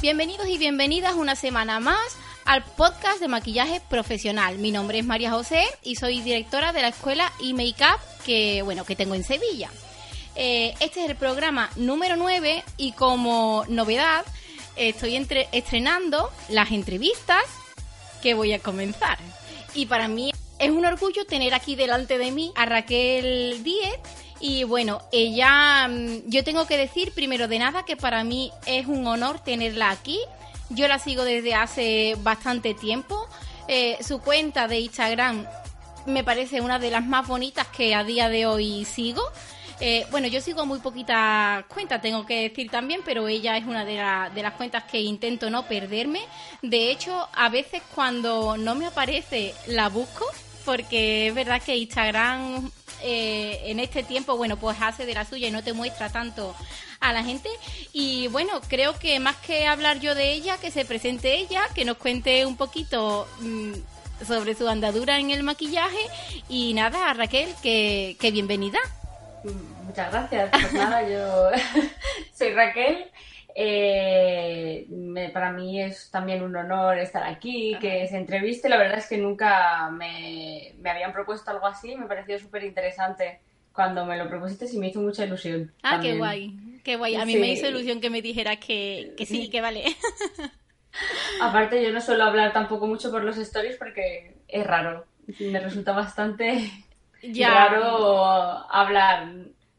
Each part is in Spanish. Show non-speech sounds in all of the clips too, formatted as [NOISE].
Bienvenidos y bienvenidas una semana más al podcast de maquillaje profesional. Mi nombre es María José y soy directora de la escuela e-makeup que, bueno, que tengo en Sevilla. Eh, este es el programa número 9 y como novedad estoy estrenando las entrevistas que voy a comenzar. Y para mí es un orgullo tener aquí delante de mí a Raquel Díez. Y bueno, ella, mm, yo tengo que decir primero de nada que para mí es un honor tenerla aquí. Yo la sigo desde hace bastante tiempo. Eh, su cuenta de Instagram me parece una de las más bonitas que a día de hoy sigo. Eh, bueno, yo sigo muy poquitas cuentas, tengo que decir también, pero ella es una de, de, las cuentas que intento no perderme. De hecho, a veces cuando no me aparece, la busco, porque es verdad que Instagram eh, en este tiempo, bueno, pues hace de la suya y no te muestra tanto a la gente. Y bueno, creo que más que hablar yo de ella, que se presente ella, que nos cuente un poquito mm, sobre su andadura en el maquillaje. Y nada, Raquel, que, que bienvenida. Muchas gracias. Pues nada, yo [LAUGHS] soy Raquel. Eh, para mí es también un honor estar aquí, que se entreviste. La verdad es que nunca me, habían propuesto algo así. Me pareció súper interesante cuando me lo propusiste y me hizo mucha ilusión. Ah, qué guay, qué guay. A mí me hizo ilusión que me dijeras que, que sí, que vale. [LAUGHS] Aparte, yo no suelo hablar tampoco mucho por los stories porque es raro. Me resulta bastante raro hablar.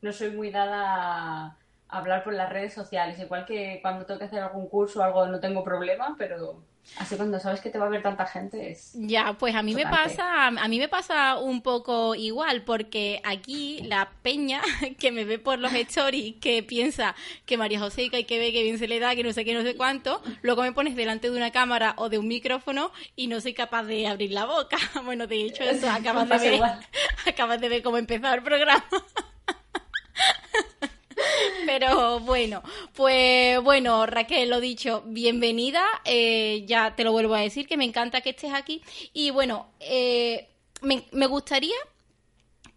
No soy muy dada hablar por las redes sociales. Igual que cuando tengo que hacer algún curso o algo no tengo problema, pero así cuando sabes que te va a ver tanta gente es ya pues a mí me pasa a mí me pasa un poco igual porque aquí la peña [LAUGHS] que me ve por los stories que piensa que María José que hay que ver que bien se le da que no sé qué no sé cuánto luego me pones delante de una cámara o de un micrófono y no soy capaz de abrir la boca. [LAUGHS] Bueno de hecho eso [LAUGHS] acabas de ver. acabas de ver cómo empezó el programa Pero bueno, pues bueno, Raquel, lo dicho, bienvenida. Eh, ya te lo vuelvo a decir, que me encanta que estés aquí. Y bueno, eh, me, gustaría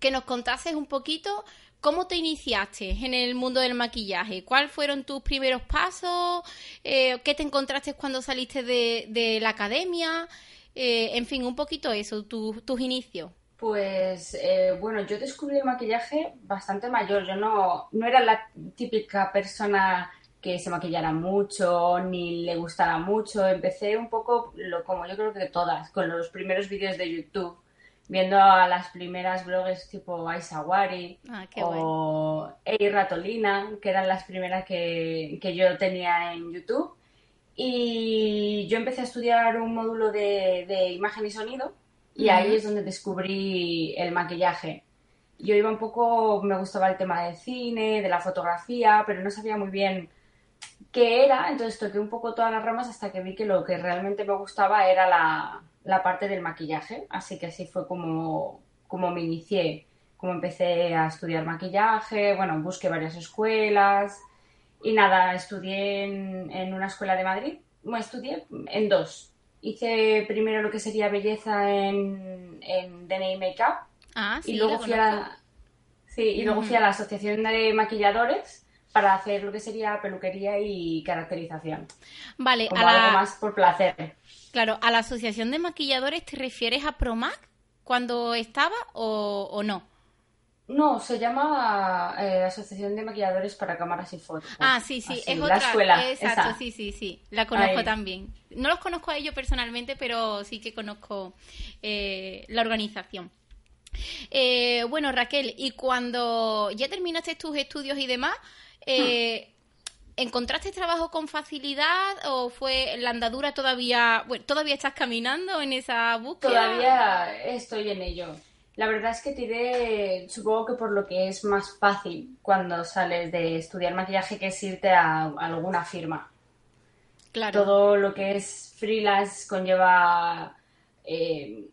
que nos contases un poquito ¿Cómo te iniciaste en el mundo del maquillaje? ¿Cuáles fueron tus primeros pasos? Eh, ¿Qué te encontraste cuando saliste de, la academia? en fin, un poquito eso, tus inicios. Pues eh, bueno, yo descubrí el maquillaje bastante mayor. Yo no, no era la típica persona que se maquillara mucho ni le gustara mucho. Empecé un poco lo, como yo creo que todas, con los primeros vídeos de YouTube, viendo a las primeras blogs tipo Aisawari ah, o Ey Ratolina, que eran las primeras que, que yo tenía en YouTube. Y yo empecé a estudiar un módulo de, de imagen y sonido y ahí es donde descubrí el maquillaje. Yo iba un poco, me gustaba el tema del cine, de la fotografía, pero no sabía muy bien qué era, entonces toqué un poco todas las ramas hasta que vi que lo que realmente me gustaba era la, parte del maquillaje, así que así fue como, como me inicié, como empecé a estudiar maquillaje, bueno, busqué varias escuelas y nada, estudié en, en una escuela de Madrid, bueno, estudié en dos, hice primero lo que sería belleza en, en DNA Makeup. Ah, sí, y luego fui a la, sí, y luego fui a la asociación de maquilladores para hacer lo que sería peluquería y caracterización. Vale, a algo más por placer. Claro, ¿a la asociación de maquilladores te refieres a Promac cuando estaba o, o no? No, se llama eh, Asociación de Maquilladores para Cámaras y Fotos. Ah, sí, sí, es otra. escuela. Exacto, sí, sí, sí. La conozco también. No los conozco a ellos personalmente, pero sí que conozco eh, la organización. Eh, bueno, Raquel, y cuando ya terminaste tus estudios y demás, hmm. ¿encontraste trabajo con facilidad o fue la andadura todavía, bueno, todavía estás caminando en esa búsqueda? Todavía estoy en ello. La verdad es que tiré, supongo que por lo que es más fácil cuando sales de estudiar maquillaje que es irte a, alguna firma. Claro. Todo lo que es freelance conlleva eh,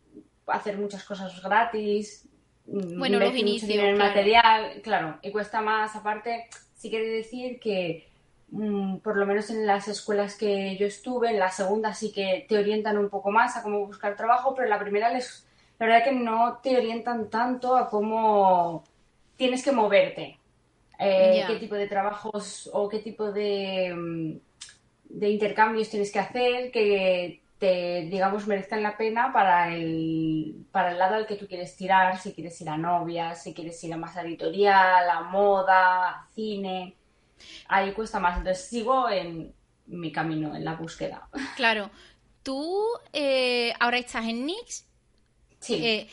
hacer muchas cosas gratis. Bueno, los inicios. El material, claro, y cuesta más. Aparte, sí quiere decir que mm, por lo menos en las escuelas que yo estuve, en la segunda sí que te orientan un poco más a cómo buscar trabajo, pero en la primera les, la verdad que no te orientan tanto a cómo tienes que moverte, eh, qué tipo de trabajos o qué tipo de, mm, de intercambios tienes que hacer, que te, digamos, merezcan la pena para el, para el lado al que tú quieres tirar, si quieres ir a novia, si quieres ir a más editorial, a moda, a cine. Ahí cuesta más. Entonces sigo en mi camino, en la búsqueda. Claro. Tú eh, ahora estás en Nix. Sí. Eh,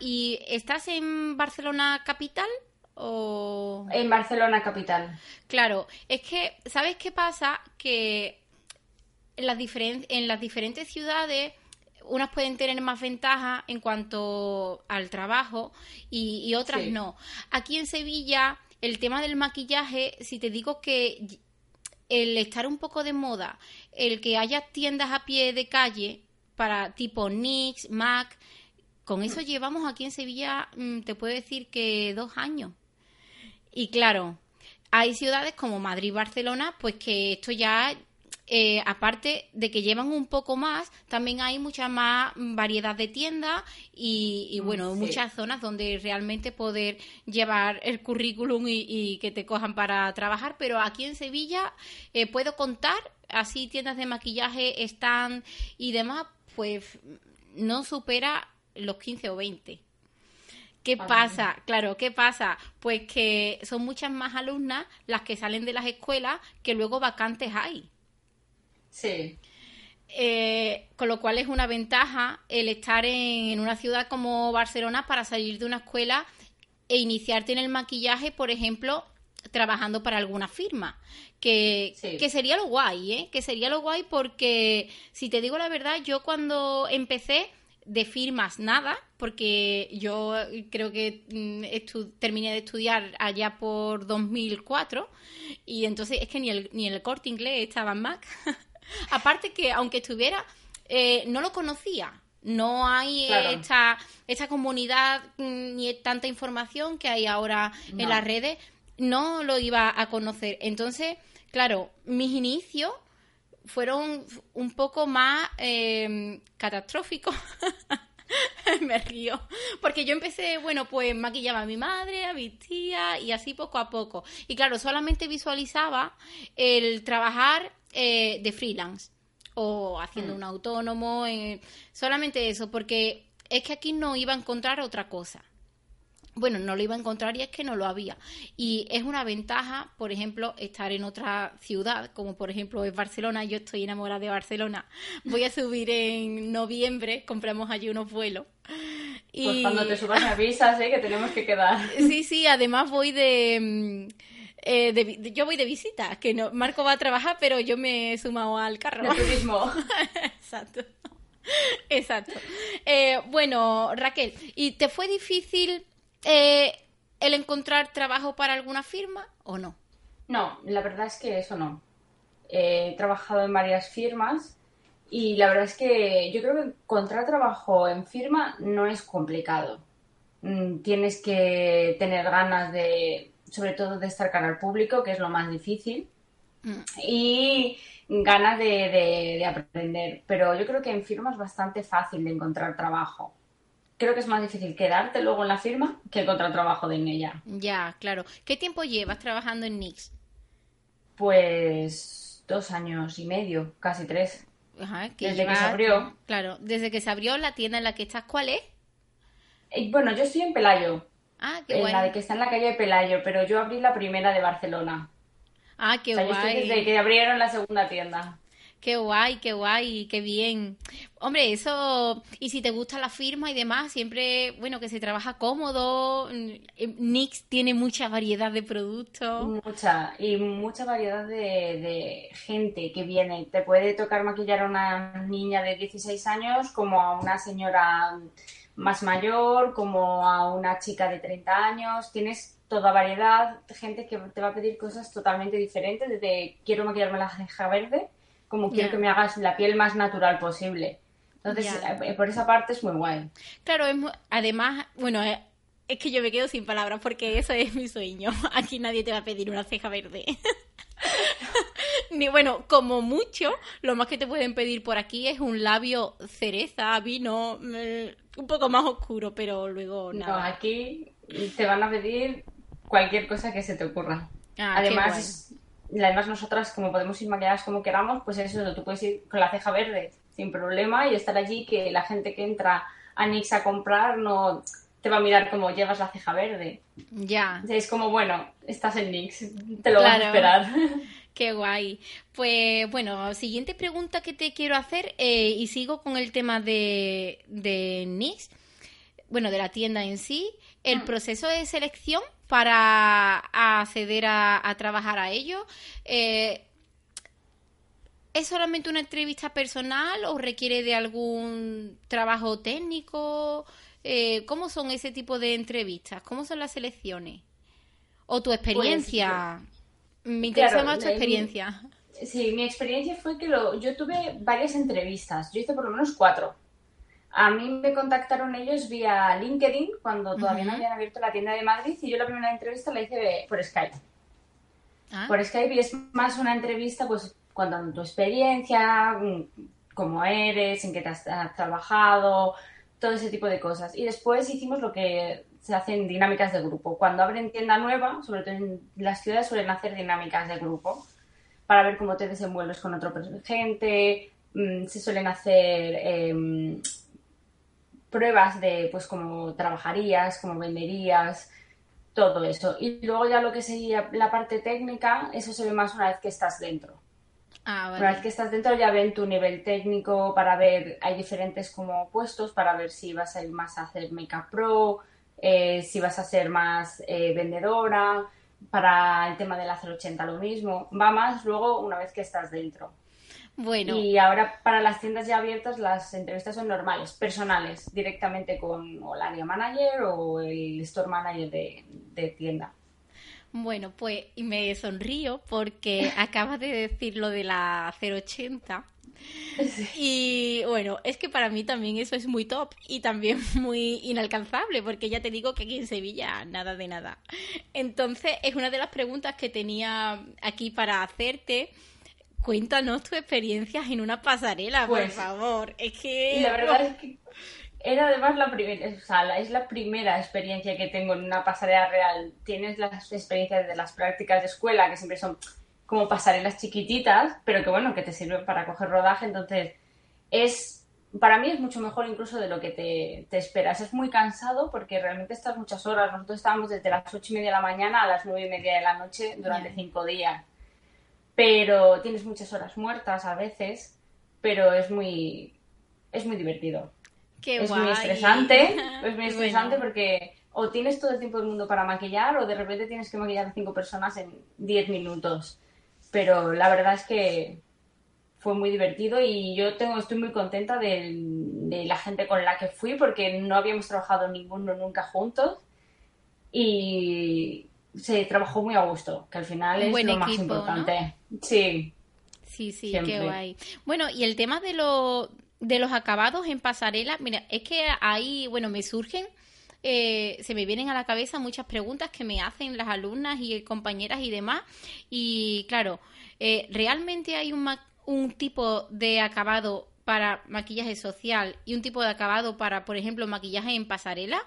¿Y estás en Barcelona capital? O... En Barcelona capital. Claro, es que, ¿sabes qué pasa? Que en las, en las diferentes ciudades unas pueden tener más ventaja en cuanto al trabajo y, otras no. Aquí en Sevilla, el tema del maquillaje, si te digo que el estar un poco de moda, el que haya tiendas a pie de calle para tipo NYX, MAC, con eso llevamos aquí en Sevilla, mm, te puedo decir que dos años. Y claro, hay ciudades como Madrid y Barcelona, pues que esto ya eh, aparte de que llevan un poco más, también hay mucha más variedad de tiendas y, mm, bueno, muchas zonas donde realmente poder llevar el currículum y, que te cojan para trabajar. Pero aquí en Sevilla eh, puedo contar, así tiendas de maquillaje están y demás, pues no supera los 15 o 20. ¿Qué pasa? Claro, ¿qué pasa? Pues que son muchas más alumnas las que salen de las escuelas que luego vacantes hay. Sí. Eh, con lo cual es una ventaja el estar en, una ciudad como Barcelona para salir de una escuela e iniciarte en el maquillaje, por ejemplo, trabajando para alguna firma. Que, que sería lo guay, ¿eh? Que sería lo guay porque, si te digo la verdad, yo cuando empecé de firmas nada, porque yo creo que mm, terminé de estudiar allá por 2004 y entonces es que ni el, ni el corte inglés estaba en Mac. [LAUGHS] Aparte que, aunque estuviera, eh, no lo conocía. No hay esta, esta comunidad mm, ni tanta información que hay ahora en las redes. No lo iba a conocer. Entonces, claro, mis inicios fueron un poco más eh, catastróficos. [LAUGHS] me río. Porque yo empecé, bueno, pues maquillaba a mi madre, a mi tía y así poco a poco. Y claro, solamente visualizaba el trabajar eh, de freelance o haciendo mm. un autónomo, eh, solamente eso, porque es que aquí no iba a encontrar otra cosa. Bueno, no lo iba a encontrar y es que no lo había. Y es una ventaja, por ejemplo, estar en otra ciudad, como por ejemplo es Barcelona. Yo estoy enamorada de Barcelona. Voy a subir en noviembre, compramos allí unos vuelos. Y... Pues cuando te subas me avisas, ¿eh? que tenemos que quedar. [LAUGHS] Sí, sí, además voy de mm, eh, yo voy de visita, que no, Marco va a trabajar, pero yo me he sumado al carro. De turismo. [LAUGHS] Exacto. Exacto. Eh, bueno, Raquel, ¿y te fue difícil eh, el encontrar trabajo para alguna firma o no? No, la verdad es que eso no. He trabajado en varias firmas y la verdad es que yo creo que encontrar trabajo en firma no es complicado. Mm, tienes que tener ganas de sobre todo de estar cara al público, que es lo más difícil, mm. y ganas de, aprender. Pero yo creo que en firma es bastante fácil de encontrar trabajo. Creo que es más difícil quedarte luego en la firma que encontrar trabajo en ella. Ya, claro. ¿Qué tiempo llevas trabajando en Nix? Pues dos años y medio, casi tres. Ajá, desde que se abrió. Claro, desde que se abrió la tienda en la que estás, ¿cuál es? Eh, bueno, yo estoy en Pelayo. Ah, qué La de que está en la calle de Pelayo, pero yo abrí la primera de Barcelona. Ah, qué guay. desde que abrieron la segunda tienda. Qué guay, qué guay, qué bien. Hombre, eso, y si te gusta la firma y demás, siempre, bueno, que se trabaja cómodo. Nix tiene mucha variedad de productos. Mucha, y mucha variedad de, gente que viene. Te puede tocar maquillar a una niña de 16 años como a una señora más mayor, como a una chica de 30 años. Tienes toda variedad gente que te va a pedir cosas totalmente diferentes, desde quiero maquillarme la ceja verde, como quiero que me hagas la piel más natural posible. Entonces, eh, por esa parte es muy guay. Claro, es además, bueno, eh, es que yo me quedo sin palabras porque eso es mi sueño. [LAUGHS] Aquí nadie te va a pedir una ceja verde. [LAUGHS] Ni bueno, como mucho, lo más que te pueden pedir por aquí es un labio cereza, vino, mm, un poco más oscuro, pero luego nada. No, aquí te van a pedir cualquier cosa que se te ocurra. Ah, además, además nosotras como podemos ir maquilladas como queramos, pues eso, tú puedes ir con la ceja verde sin problema y estar allí que la gente que entra a Nix a comprar no te va a mirar como llevas la ceja verde. Ya. Es como, bueno, estás en Nix, te lo vas a esperar. [LAUGHS] Qué guay. Pues bueno, siguiente pregunta que te quiero hacer eh, y sigo con el tema de, de NYX, bueno, de la tienda en sí, el Mm. proceso de selección para acceder a, a trabajar a ello. eh, ¿Es solamente una entrevista personal o requiere de algún trabajo técnico? Eh, ¿Cómo son ese tipo de entrevistas? ¿Cómo son las selecciones? ¿O tu experiencia? Me interesa Claro, más tu en- experiencia. Sí, mi experiencia fue que lo, yo tuve varias entrevistas, yo hice por lo menos cuatro. A mí me contactaron ellos vía LinkedIn cuando todavía no habían abierto la tienda de Madrid y yo la primera entrevista la hice por Skype. Ah, Por Skype y es más una entrevista pues contando tu experiencia, mm, cómo eres, en qué te has, has trabajado, todo ese tipo de cosas. Y después hicimos lo que se hacen dinámicas de grupo. Cuando abren tienda nueva, sobre todo en las ciudades suelen hacer dinámicas de grupo para ver cómo te desenvuelves con per- gente. Mm, se suelen hacer em, pruebas de pues cómo trabajarías, cómo venderías, todo eso. Y luego ya lo que sería la parte técnica, eso se ve más una vez que estás dentro. ah, Una vez que estás dentro ya ven tu nivel técnico para ver, hay diferentes como puestos para ver si vas a ir más a hacer Makeup Pro, eh, si vas a ser más eh, vendedora, para el tema del hacer 80 lo mismo, va más luego una vez que estás dentro. Bueno, Y ahora para las tiendas ya abiertas las entrevistas son normales, personales, directamente con o el área manager o el store manager de, de tienda. bueno, pues y me sonrío porque [LAUGHS] acabas de decir lo de la 080. Y bueno, es que para mí también eso es muy top y también [LAUGHS] muy inalcanzable, porque ya te digo que aquí en Sevilla nada de nada. Entonces, es una de las preguntas que tenía aquí para hacerte. Cuéntanos tu experiencias en una pasarela, por Pues, favor. Es que... La verdad es que era además la primera, o sea, es la primera experiencia que tengo en una pasarela real. Tienes las experiencias de las prácticas de escuela, que siempre son como pasarelas chiquititas, pero que bueno, que te sirven para coger rodaje, entonces es, para mí es mucho mejor incluso de lo que te, te esperas. Es muy cansado porque realmente estás muchas horas. Nosotros estábamos desde las ocho y media de la mañana a las nueve y media de la noche durante cinco días. Pero tienes muchas horas muertas a veces, pero es muy, es muy divertido Qué es muy guay. estresante, [LAUGHS] es muy estresante Bueno. porque o tienes todo el tiempo del mundo para maquillar o de repente tienes que maquillar a cinco personas en 10 minutos. Pero la verdad es que fue muy divertido y yo tengo, estoy muy contenta de, de la gente con la que fui porque no habíamos trabajado ninguno nunca juntos y se trabajó muy a gusto, que al final es Buen lo más importante. Sí, Sí, sí, Siempre. qué guay. Bueno, y el tema de, lo- de los acabados en pasarela, mira, es que ahí, bueno, me surgen, eh, se me vienen a la cabeza muchas preguntas que me hacen las alumnas y compañeras y demás. Y claro, eh, ¿realmente hay un, ma- un tipo de acabado para maquillaje social y un tipo de acabado para, por ejemplo, maquillaje en pasarela?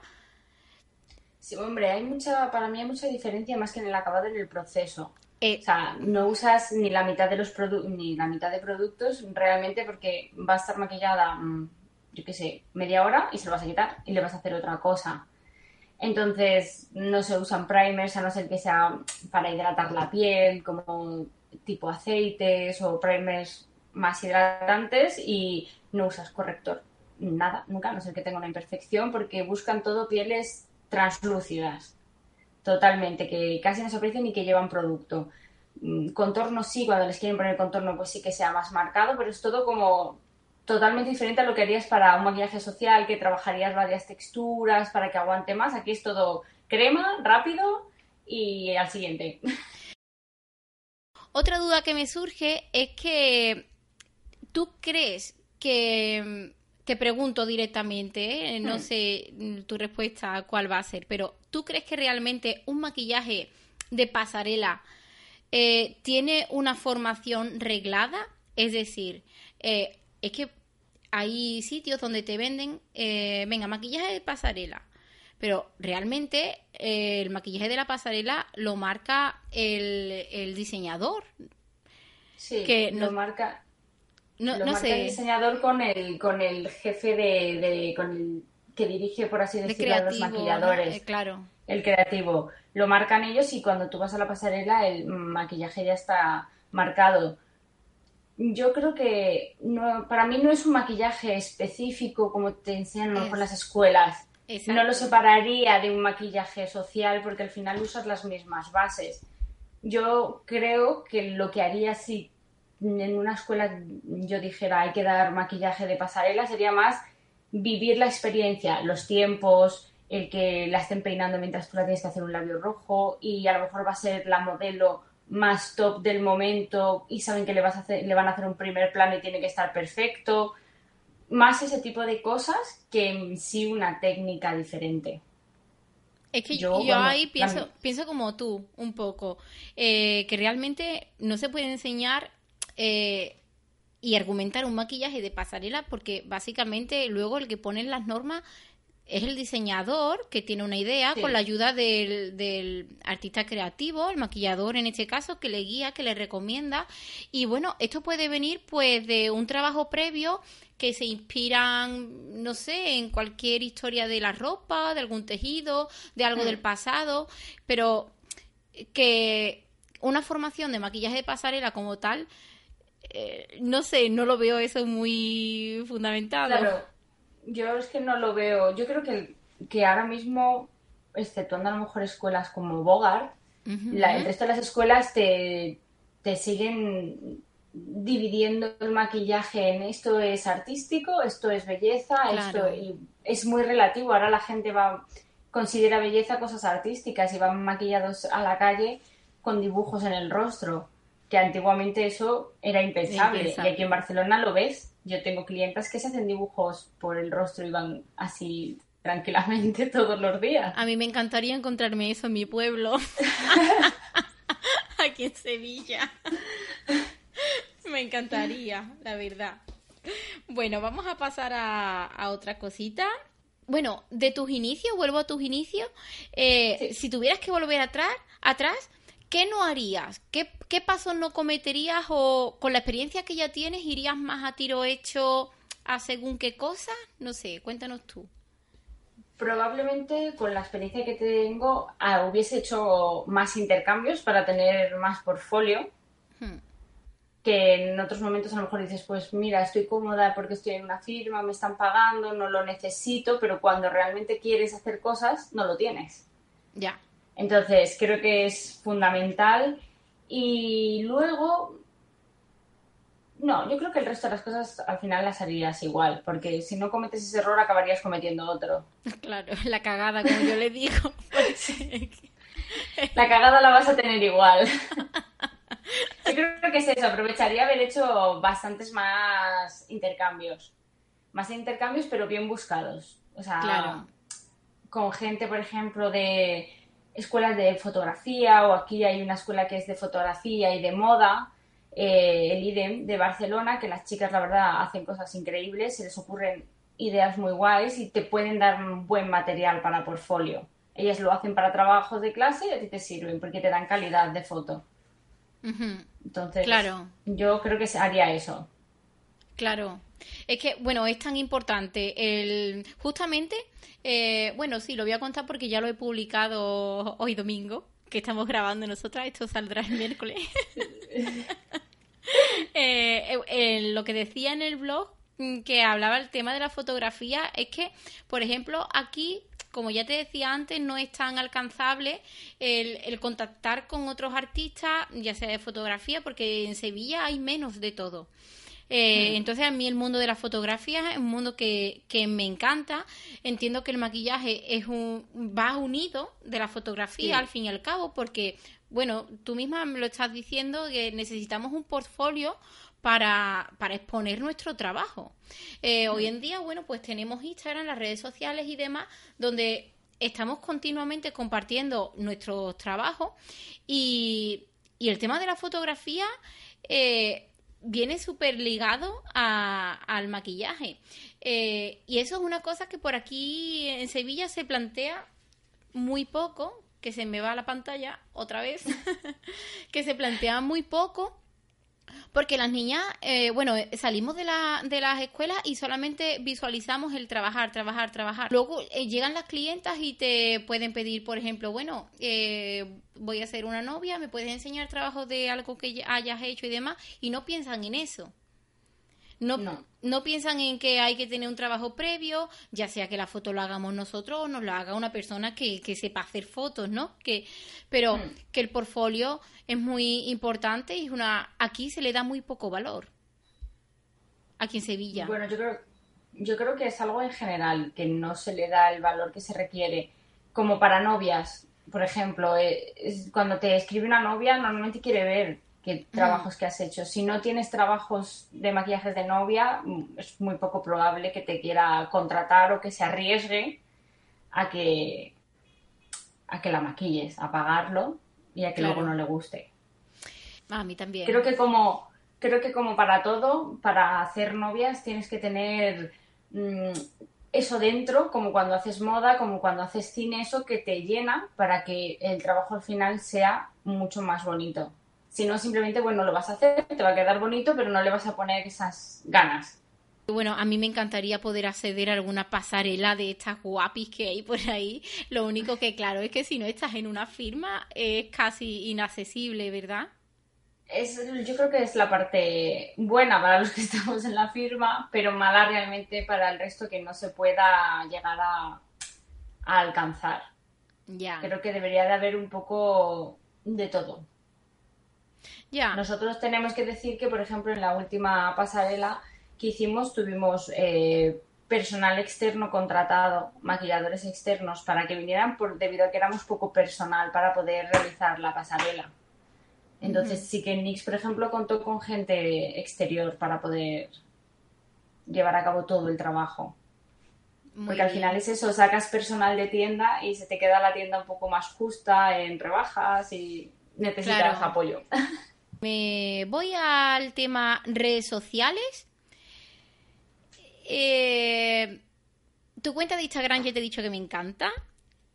Sí, hombre, hay mucha, para mí hay mucha diferencia más que en el acabado en el proceso. Eh, O sea, no usas ni la mitad de los produ- ni la mitad de productos realmente porque va a estar maquillada, mm, yo qué sé, media hora y se lo vas a quitar y le vas a hacer otra cosa. Entonces, no se usan primers a no ser que sea para hidratar la piel, como tipo aceites o primers más hidratantes y no usas corrector. Nada, nunca, a no ser que tenga una imperfección porque buscan todo pieles translúcidas. Totalmente, que casi no se aprecian ni que llevan producto. Mm, Contorno sí, cuando les quieren poner contorno, pues sí que sea más marcado, pero es todo como totalmente diferente a lo que harías para un maquillaje social, que trabajarías varias texturas para que aguante más. Aquí es todo crema, rápido y al siguiente. Otra duda que me surge es que tú crees que, te pregunto directamente, ¿eh? no Hmm. sé mm, tu respuesta cuál va a ser, pero ¿tú crees que realmente un maquillaje de pasarela eh, tiene una formación reglada, es decir, eh, es que hay sitios donde te venden, eh, venga, maquillaje de pasarela, pero realmente el maquillaje de la pasarela lo marca el, diseñador. Sí, que lo marca. No, lo marca el diseñador con el, con el jefe de, con el que dirige, por así decirlo, a los maquilladores. claro. El creativo. Lo marcan ellos y cuando tú vas a la pasarela el maquillaje ya está marcado yo creo que no, para mí no es un maquillaje específico como te enseñan a las escuelas. No lo separaría de un maquillaje social porque al final usas las mismas bases. Yo creo que lo que haría si en una escuela yo dijera hay que dar maquillaje de pasarela sería más vivir la experiencia, los tiempos, el que la estén peinando mientras tú la tienes que hacer un labio rojo y a lo mejor va a ser la modelo más top del momento y saben que le, vas a hacer, le van a hacer un primer plano y tiene que estar perfecto. Más ese tipo de cosas que en sí una técnica diferente. Es que yo, ahí pienso, pienso como tú, un poco, eh, que realmente no se puede enseñar eh, y argumentar un maquillaje de pasarela porque básicamente luego el que pone las normas es el diseñador que tiene una idea con la ayuda del, artista creativo, el maquillador en este caso, que le guía, que le recomienda. Y bueno, esto puede venir pues de un trabajo previo que se inspiran, no sé, en cualquier historia de la ropa, de algún tejido, de algo del mm. pasado, pero que una formación de maquillaje de pasarela como tal, eh, no sé, no lo veo eso muy fundamentado yo es que no lo veo. Yo creo que, que ahora mismo, exceptuando a lo mejor escuelas como Bogart, el resto de las escuelas te, te siguen dividiendo el maquillaje en esto es artístico, esto es belleza, esto es muy relativo. Ahora la gente va considera belleza cosas artísticas y van maquillados a la calle con dibujos en el rostro, que antiguamente eso era impensable. Y aquí en Barcelona lo ves yo tengo clientas que se hacen dibujos por el rostro y van así tranquilamente [LAUGHS] todos los días. A mí me encantaría encontrarme eso en mi pueblo. [LAUGHS] Aquí en Sevilla. me encantaría, la verdad. Bueno, vamos a pasar a, otra cosita. Bueno, de tus inicios, vuelvo a tus inicios. Eh, si tuvieras que volver atrás, atrás, ¿qué no harías? ¿Qué, ¿Qué pasos no cometerías o con la experiencia que ya tienes irías más a tiro hecho a según qué cosa? No sé, cuéntanos tú. Probablemente con la experiencia que tengo ah, hubiese hecho más intercambios para tener más portfolio. Hmm. Que en otros momentos a lo mejor dices, pues mira, estoy cómoda porque estoy en una firma, me están pagando, no lo necesito, pero cuando realmente quieres hacer cosas, no lo tienes. Ya. Entonces, creo que es fundamental. Y luego, no, yo creo que el resto de las cosas al final las harías igual, porque si no cometes ese error acabarías cometiendo otro. [LAUGHS] Claro, la cagada, como yo le digo. [LAUGHS] [LAUGHS] la cagada la vas a tener igual. Yo creo que es eso, aprovecharía haber hecho bastantes más intercambios. Más intercambios, pero bien buscados. O sea, con gente, por ejemplo, de escuelas de fotografía o aquí hay una escuela que es de fotografía y de moda, eh, el IDEM de Barcelona, que las chicas la verdad hacen cosas increíbles, se les ocurren ideas muy guays y te pueden dar un buen material para portfolio. Ellas lo hacen para trabajos de clase y a ti te sirven porque te dan calidad de foto. Entonces, claro. yo creo que haría eso. Claro. Es que, bueno, es tan importante. El, justamente, eh, bueno, sí, lo voy a contar porque ya lo he publicado hoy domingo, que estamos grabando nosotras. Esto saldrá el miércoles. [LAUGHS] Eh, lo que decía en el blog, mm, que hablaba el tema de la fotografía, es que, por ejemplo, aquí como ya te decía antes, no es tan alcanzable el, contactar con otros artistas, ya sea de fotografía, porque en Sevilla hay menos de todo. Eh, mm. Entonces a mí el mundo de la fotografía es un mundo que, que me encanta. Entiendo que el maquillaje es un, va unido de la fotografía al fin y al cabo porque, bueno, tú misma me lo estás diciendo que necesitamos un portfolio para, para, exponer nuestro trabajo. Eh, hoy en día, bueno, pues tenemos Instagram, las redes sociales y demás, donde estamos continuamente compartiendo nuestros trabajos y y el tema de la fotografía eh, viene súper ligado al maquillaje. Eh, y eso es una cosa que por aquí en Sevilla se plantea muy poco, que se me va la pantalla otra vez, [LAUGHS] que se plantea muy poco porque las niñas, eh, bueno, eh, salimos de, la, de las escuelas y solamente visualizamos el trabajar, trabajar, trabajar. Luego eh, llegan las clientas y te pueden pedir, por ejemplo, bueno, voy a ser una novia, me puedes enseñar trabajo de algo que hayas hecho y demás, y no piensan en eso. No, no. piensan en que hay que tener un trabajo previo, ya sea que la foto lo hagamos nosotros o nos lo haga una persona que, que sepa hacer fotos, ¿no? Que, pero hmm. que el portfolio es muy importante y una aquí se le da muy poco valor. Aquí en Sevilla. Bueno, yo creo, yo creo que es algo en general que no se le da el valor que se requiere. Como para novias, por ejemplo, eh, cuando te escribe una novia normalmente quiere ver qué mm. trabajos que has hecho. Si no tienes trabajos de maquillajes de novia, mm, es muy poco probable que te quiera contratar o que se arriesgue a que, a que la maquilles, a pagarlo y a que luego no le guste. A mí también. Creo que como, creo que como para todo, para hacer novias tienes que tener mm, eso dentro, como cuando haces moda, como cuando haces cine, eso que te llena para que el trabajo al final sea mucho más bonito. Si no, simplemente, bueno, lo vas a hacer, te va a quedar bonito, pero no le vas a poner esas ganas. Bueno, a mí me encantaría poder acceder a alguna pasarela de estas guapis que hay por ahí. Lo único que, claro, es que si no estás en una firma es casi inaccesible, ¿verdad? Es, yo creo que es la parte buena para los que [LAUGHS] estamos en la firma, pero mala realmente para el resto que no se pueda llegar a, a alcanzar. Ya. Creo que debería de haber un poco de todo. Nosotros tenemos que decir que, por ejemplo, en la última pasarela que hicimos tuvimos eh, personal externo contratado, maquilladores externos, para que vinieran por, debido a que éramos poco personal para poder realizar la pasarela. Entonces sí que Nix, por ejemplo, contó con gente exterior para poder llevar a cabo todo el trabajo. Porque al final es eso, sacas personal de tienda y se te queda la tienda un poco más justa en rebajas y necesitas apoyo. [LAUGHS] Me voy al tema redes sociales. Eh, tu cuenta de Instagram ya te he dicho que me encanta.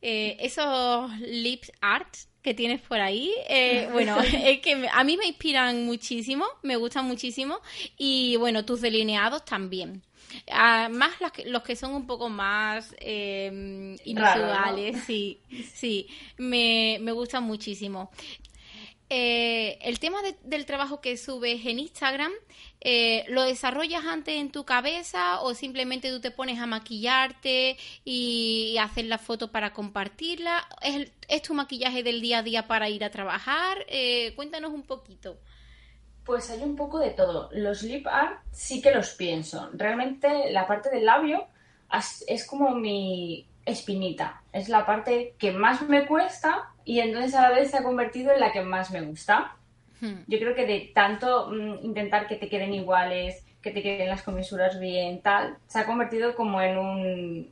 Eh, esos lips arts que tienes por ahí, eh, [LAUGHS] bueno, es que a mí me inspiran muchísimo, me gustan muchísimo y bueno, tus delineados también. Ah, más los que, son un poco más eh, inusuales, sí, sí, me, me gustan muchísimo. Eh, el tema del trabajo que subes en Instagram, eh, ¿lo desarrollas antes en tu cabeza o simplemente tú te pones a maquillarte y, hacer la foto para compartirla? ¿Es, tu maquillaje del día a día para ir a trabajar? Eh, cuéntanos un poquito. Pues hay un poco de todo. Los lip art sí que los pienso. Realmente la parte del labio es como mi espinita. Es la parte que más me cuesta y entonces a la vez se ha convertido en la que más me gusta. Hmm. Yo creo que de tanto mm, intentar que te queden iguales, que te queden las comisuras bien, tal, se ha convertido como en un,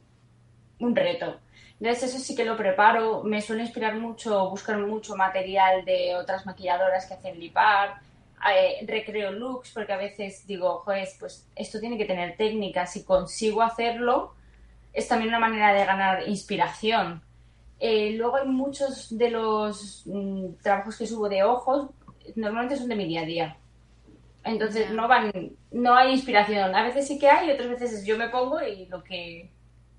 un reto. Entonces eso sí que lo preparo, me suele inspirar mucho, buscar mucho material de otras maquilladoras que hacen lipar, eh, recreo looks, porque a veces digo, joder, pues esto tiene que tener técnica, si consigo hacerlo, es también una manera de ganar inspiración. Eh, luego hay muchos de los mm, trabajos que subo de ojos, normalmente son de mi día a día. Entonces no van, no hay inspiración. A veces sí que hay, otras veces yo me pongo y lo que,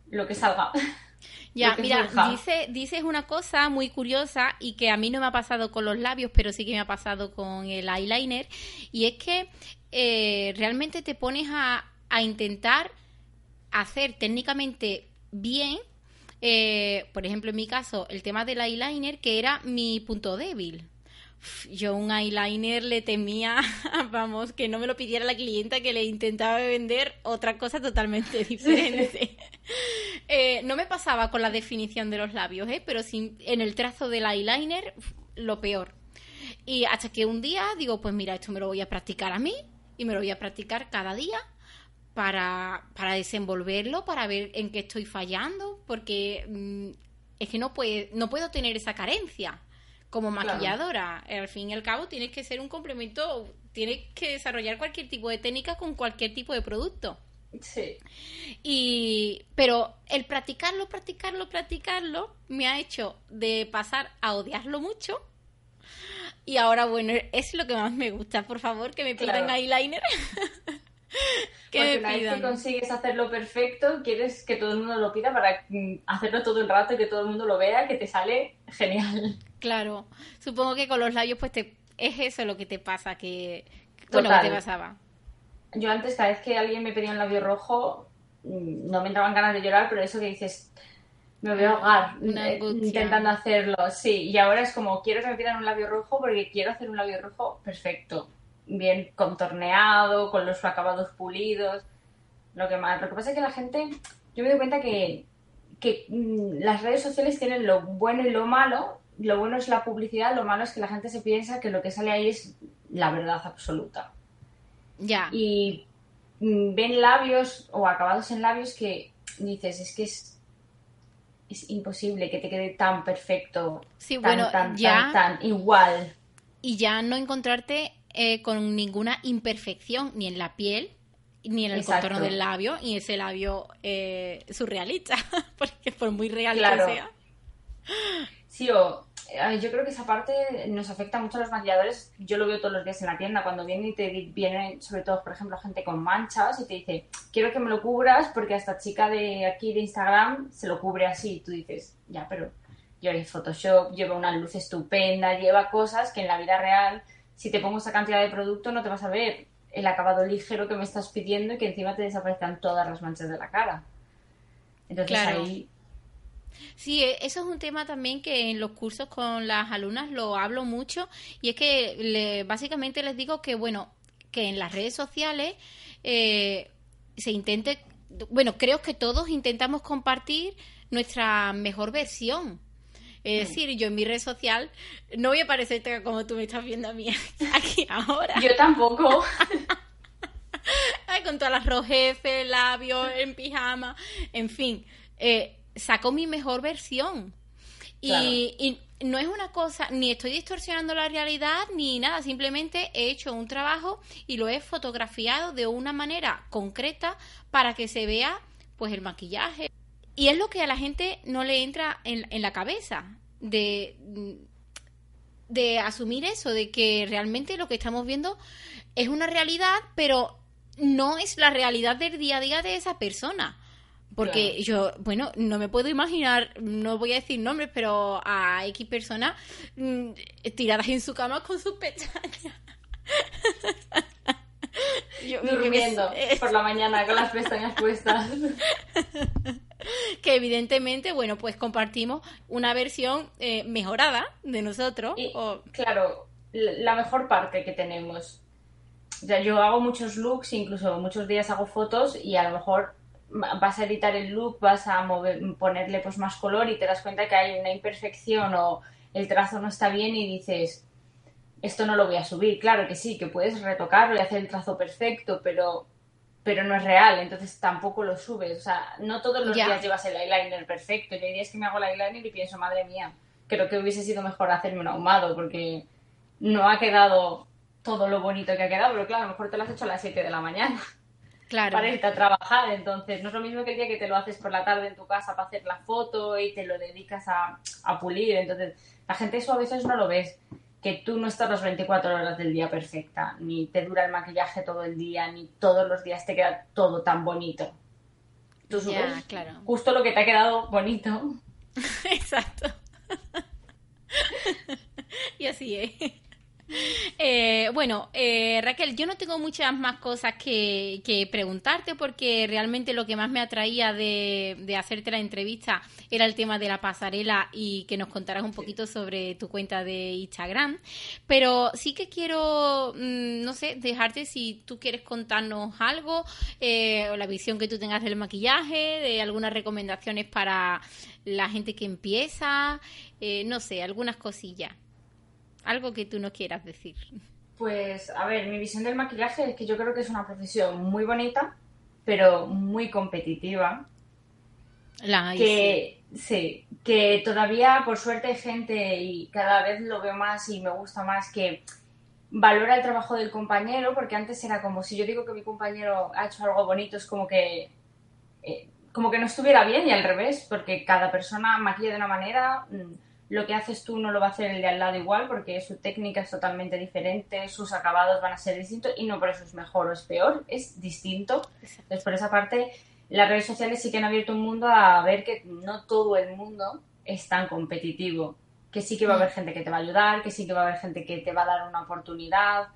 lo que salga. [LAUGHS] Ya, mira, dice, dices una cosa muy curiosa y que a mí no me ha pasado con los labios, pero sí que me ha pasado con el eyeliner, y es que eh, realmente te pones a, a intentar hacer técnicamente bien eh, por ejemplo, en mi caso, el tema del eyeliner, que era mi punto débil. Yo un eyeliner le temía, [LAUGHS] vamos, que no me lo pidiera la clienta que le intentaba vender otra cosa totalmente [LAUGHS] diferente. Eh, no me pasaba con la definición de los labios, ¿eh? pero sin, en el trazo del eyeliner, lo peor. Y hasta que un día digo, pues mira, esto me lo voy a practicar a mí y me lo voy a practicar cada día para, para desenvolverlo, para ver en qué estoy fallando, porque mm, es que no, puede, no puedo tener esa carencia. como maquilladora. Al fin y al cabo tienes que ser un complemento, tienes que desarrollar cualquier tipo de técnica con cualquier tipo de producto. Sí. Y, pero el practicarlo, practicarlo, practicarlo me ha hecho de pasar a odiarlo mucho. Y ahora, bueno, es lo que más me gusta. Por favor, que me pidan eyeliner. [LAUGHS] [LAUGHS] que Porque una vez que consigues hacerlo perfecto, quieres que todo el mundo lo pida para mm, hacerlo todo el rato y que todo el mundo lo vea, que te sale genial. [LAUGHS] Claro. Supongo que con los labios, pues te, es eso lo que te pasa, que. Bueno, que te pasaba yo antes, cada vez que alguien me pedía un labio rojo, mm, no me entraban ganas de llorar, pero eso que dices, me voy a ahogar intentando hacerlo, sí. Y ahora es como, quiero que me pidan un labio rojo porque quiero hacer un labio rojo perfecto, bien contorneado, con los acabados pulidos, lo que más. Lo que pasa es que la gente, yo me doy cuenta que, que mm, las redes sociales tienen lo bueno y lo malo. Lo bueno es la publicidad, lo malo es que la gente se piensa que lo que sale ahí es la verdad absoluta. Ya. Y mm, ven labios o acabados en labios que dices, es que es, es imposible que te quede tan perfecto. Sí, bueno, tan, ya. Tan, igual. Y ya no encontrarte eh, con ninguna imperfección ni en la piel ni en el contorno del labio y ese labio eh, surrealista, [LAUGHS] porque por muy real que sea. Sí, o yo creo que esa parte nos afecta mucho a los maquilladores. Yo lo veo todos los días en la tienda cuando vienen y te viene, sobre todo, por ejemplo, gente con manchas y te dice, quiero que me lo cubras porque esta chica de aquí de Instagram se lo cubre así. Y tú dices, ya, pero yo en Photoshop lleva una luz estupenda, lleva cosas que en la vida real, si te pongo esa cantidad de producto, no te vas a ver el acabado ligero que me estás pidiendo y que encima te desaparezcan todas las manchas de la cara. Entonces ahí Sí, e, eso es un tema también que en los cursos con las alumnas lo hablo mucho y es que básicamente les digo que, bueno, que en las redes sociales eh, se intente, bueno, creo que todos intentamos compartir nuestra mejor versión. Es mm. decir, yo en mi red social no voy a parecerte como tú me estás viendo a mí [LAUGHS] aquí ahora. Yo tampoco. [LAUGHS] con todas las rojeces, labios, en pijama, en fin. Eh, sacó mi mejor versión. Y, no es una cosa, ni estoy distorsionando la realidad ni nada, simplemente he hecho un trabajo y lo he fotografiado de una manera concreta para que se vea pues el maquillaje. Y es lo que a la gente no le entra en, en la cabeza de, de asumir eso, de que realmente lo que estamos viendo es una realidad, pero no es la realidad del día a día de esa persona. Porque yo, bueno, no me puedo imaginar, no voy a decir nombres, pero a X personas mm, tiradas en su cama con sus pestañas. Durmiendo por la mañana con las pestañas puestas. [LAUGHS] [LAUGHS] que evidentemente, bueno, pues compartimos una versión eh, mejorada de nosotros. Claro, la mejor parte que tenemos. Ya yo hago muchos looks, incluso muchos días hago fotos y a lo mejor vas a editar el look, vas a mover, ponerle pues más color y te das cuenta que hay una imperfección o el trazo no está bien y dices, esto no lo voy a subir. Claro que sí, que puedes retocarlo y hacer el trazo perfecto, pero, pero no es real, entonces tampoco lo subes. O sea, no todos los días llevas el eyeliner perfecto. Yo hay días que me hago el eyeliner y pienso, madre mía, creo que hubiese sido mejor hacerme un ahumado porque no ha quedado todo lo bonito que ha quedado, pero claro, a lo mejor te lo has hecho a las 7 de la mañana claro. para irte a trabajar. Entonces, no es lo mismo que el día que te lo haces por la tarde en tu casa para hacer la foto y te lo dedicas a, pulir. Entonces, la gente eso a veces no lo ves. Que tú no estás las 24 horas del día perfecta, ni te dura el maquillaje todo el día, ni todos los días te queda todo tan bonito. Tú subes claro. justo lo que te ha quedado bonito. [LAUGHS] Exacto. [LAUGHS] y así es. Eh, [LAUGHS] bueno, eh, Raquel, yo no tengo muchas más cosas que, preguntarte porque realmente lo que más me atraía de, hacerte la entrevista era el tema de la pasarela y que nos contaras un poquito sobre tu cuenta de Instagram. Pero sí que quiero, mm, no sé, dejarte si tú quieres contarnos algo eh, o la visión que tú tengas del maquillaje, de algunas recomendaciones para la gente que empieza, no sé, algunas cosillas. Algo que tú no quieras decir. Pues, a ver, mi visión del maquillaje es que yo creo que es una profesión muy bonita, pero muy competitiva. La que sí. que todavía, por suerte, hay gente y cada vez lo veo más y me gusta más que valora el trabajo del compañero, porque antes era como si yo digo que mi compañero ha hecho algo bonito, es como que, eh, como que no estuviera bien y al revés, porque cada persona maquilla de una manera, mm, lo que haces tú no lo va a hacer el de al lado igual, porque su técnica es totalmente diferente, sus acabados van a ser distintos y no por eso es mejor o es peor, es distinto. Entonces, por esa parte, las redes sociales sí que han abierto un mundo a ver que no todo el mundo es tan competitivo que sí que va a haber mm. gente que te va a ayudar, que sí que va a haber gente que te va a dar una oportunidad,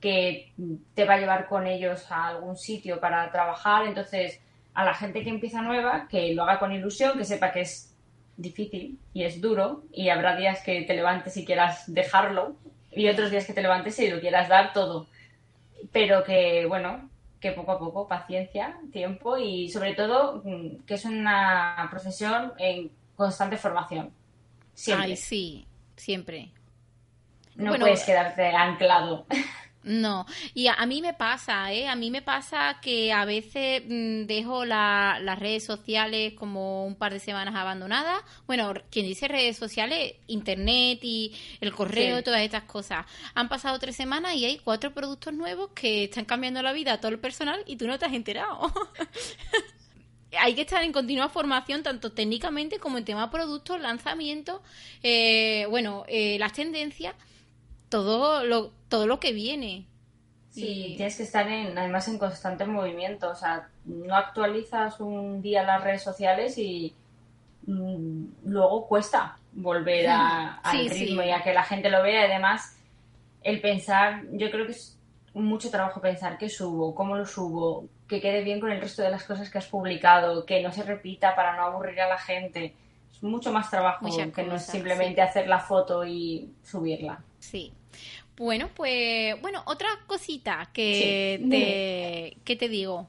que te va a llevar con ellos a algún sitio para trabajar. Entonces, a la gente que empieza nueva, que lo haga con ilusión, que sepa que es difícil y es duro y habrá días que te levantes y quieras dejarlo y otros días que te levantes y lo quieras dar todo. Pero que, bueno, que poco a poco, paciencia, tiempo y sobre todo mm, que es una profesión en constante formación. Siempre. Ay, sí, siempre. No puedes quedarte anclado. [LAUGHS] No, y a, mí me pasa, ¿eh? A mí me pasa que a veces mm, dejo las redes sociales como un par de semanas abandonadas. Bueno, quien dice redes sociales, internet y el correo todas estas cosas. Han pasado tres semanas y hay cuatro productos nuevos que están cambiando la vida a todo el personal y tú no te has enterado. [LAUGHS] hay que estar en continua formación, tanto técnicamente como en tema productos, lanzamientos, eh, bueno, eh, las tendencias, todo lo, todo lo que viene. Sí, tienes que estar en, además en constante movimiento, o sea, no actualizas un día las redes sociales y mm, luego cuesta volver a, al ritmo y a que la gente lo vea. Además, el pensar, yo creo que es mucho trabajo pensar qué subo, cómo lo subo, que quede bien con el resto de las cosas que has publicado, que no se repita para no aburrir a la gente. Es mucho más trabajo que no es simplemente hacer la foto y subirla. Sí. Bueno, pues, bueno, otra cosita que, te, que te digo.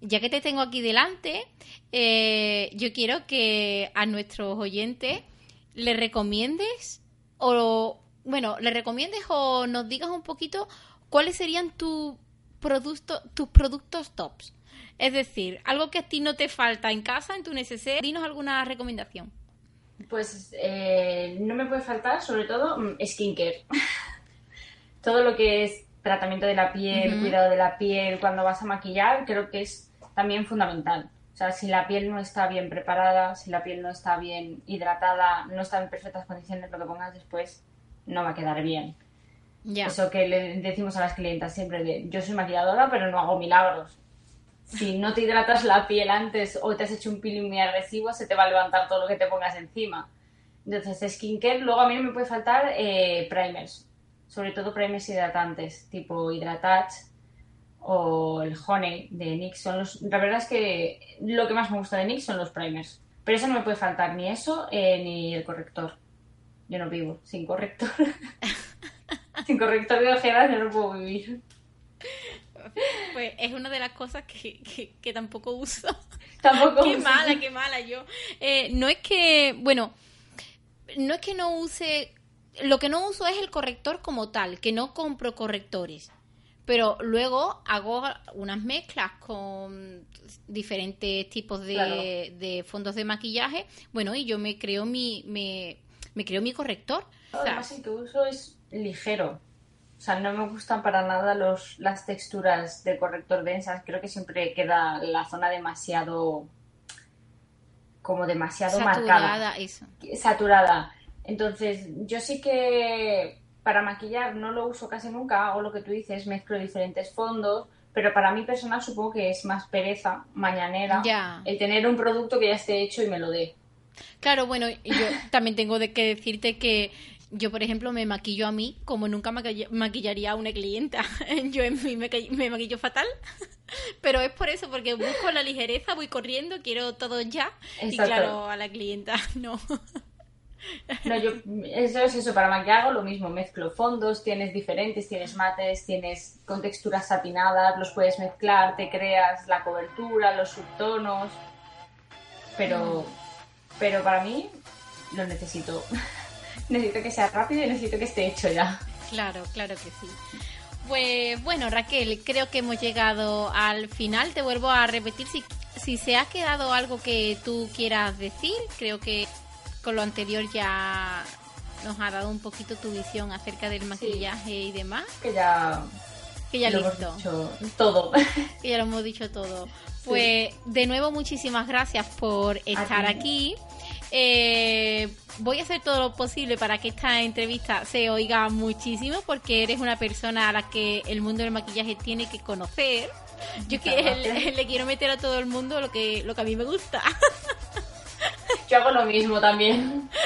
Ya que te tengo aquí delante, eh, yo quiero que a nuestros oyentes le recomiendes o, bueno, le recomiendes o nos digas un poquito cuáles serían tus producto, tus productos tops. Es decir, algo que a ti no te falta en casa, en tu necesidad. Dinos alguna recomendación. Pues eh, no me puede faltar, sobre todo, mm, skincare. [LAUGHS] todo lo que es tratamiento de la piel, cuidado de la piel, cuando vas a maquillar, creo que es también fundamental. O sea, si la piel no está bien preparada, si la piel no está bien hidratada, no está en perfectas condiciones, lo que pongas después no va a quedar bien. Eso que le decimos a las clientas siempre de yo soy maquilladora pero no hago milagros. Si no te hidratas la piel antes o te has hecho un peeling muy agresivo, se te va a levantar todo lo que te pongas encima. Entonces, skincare, luego a mí no me puede faltar eh, primers, sobre todo primers hidratantes, tipo Hydratage o el Honey de NYX. La verdad es que lo que más me gusta de NYX son los primers. Pero eso no me puede faltar ni eso eh, ni el corrector. Yo no vivo sin corrector. [LAUGHS] Sin corrector de ojeras no lo puedo vivir. [LAUGHS] Pues es una de las cosas que, que, tampoco uso. Tampoco [LAUGHS] Qué mala, qué mala yo. Eh, no es que, bueno, no es que no use, lo que no uso es el corrector como tal, que no compro correctores. Pero luego hago unas mezclas con diferentes tipos de, de fondos de maquillaje. Bueno, y yo me creo mi, me, me creo mi corrector. Además, el que uso es ligero. O sea, no me gustan para nada los, las texturas de corrector densas. Creo que siempre queda la zona demasiado. como demasiado Saturada, Eso. Saturada. Entonces, yo sí que para maquillar no lo uso casi nunca. Hago lo que tú dices, mezclo diferentes fondos. Pero para mí personal supongo que es más pereza, mañanera, el tener un producto que ya esté hecho y me lo dé. Claro, bueno, yo también tengo de que decirte que yo, por ejemplo, me maquillo a mí como nunca maquillaría a una clienta. [LAUGHS] Yo en mí me, maquillo fatal, [LAUGHS] pero es por eso, porque busco la ligereza, voy corriendo, quiero todo ya. Y claro, a la clienta [LAUGHS] no. No, yo, eso es eso, para maquillar hago lo mismo, mezclo fondos, tienes diferentes, tienes mates, tienes con texturas satinadas, los puedes mezclar, te creas la cobertura, los subtonos, pero, pero para mí lo necesito necesito que sea rápido y necesito que esté hecho ya. Claro, claro que sí. Pues bueno, Raquel, creo que hemos llegado al final. Te vuelvo a repetir si, si se ha quedado algo que tú quieras decir. Creo que con lo anterior ya nos ha dado un poquito tu visión acerca del maquillaje y demás. Que ya que ya lo listo. hemos dicho todo. [LAUGHS] Que ya lo hemos dicho todo. Pues de nuevo muchísimas gracias por estar aquí. Eh, voy a hacer todo lo posible para que esta entrevista se oiga muchísimo porque eres una persona a la que el mundo del maquillaje tiene que conocer. Yo que le, quiero meter a todo el mundo lo que, lo que a mí me gusta. [LAUGHS] Yo hago lo mismo también. [LAUGHS]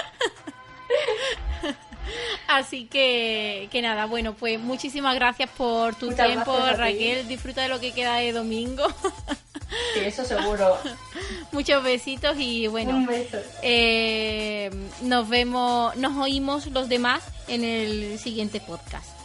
Así que, que nada, bueno, pues muchísimas gracias por tu Muchas tiempo. Raquel. Disfruta de lo que queda de domingo. [LAUGHS] Sí, eso seguro. [LAUGHS] Muchos besitos y bueno, Un beso. eh, nos vemos, nos oímos los demás en el siguiente podcast.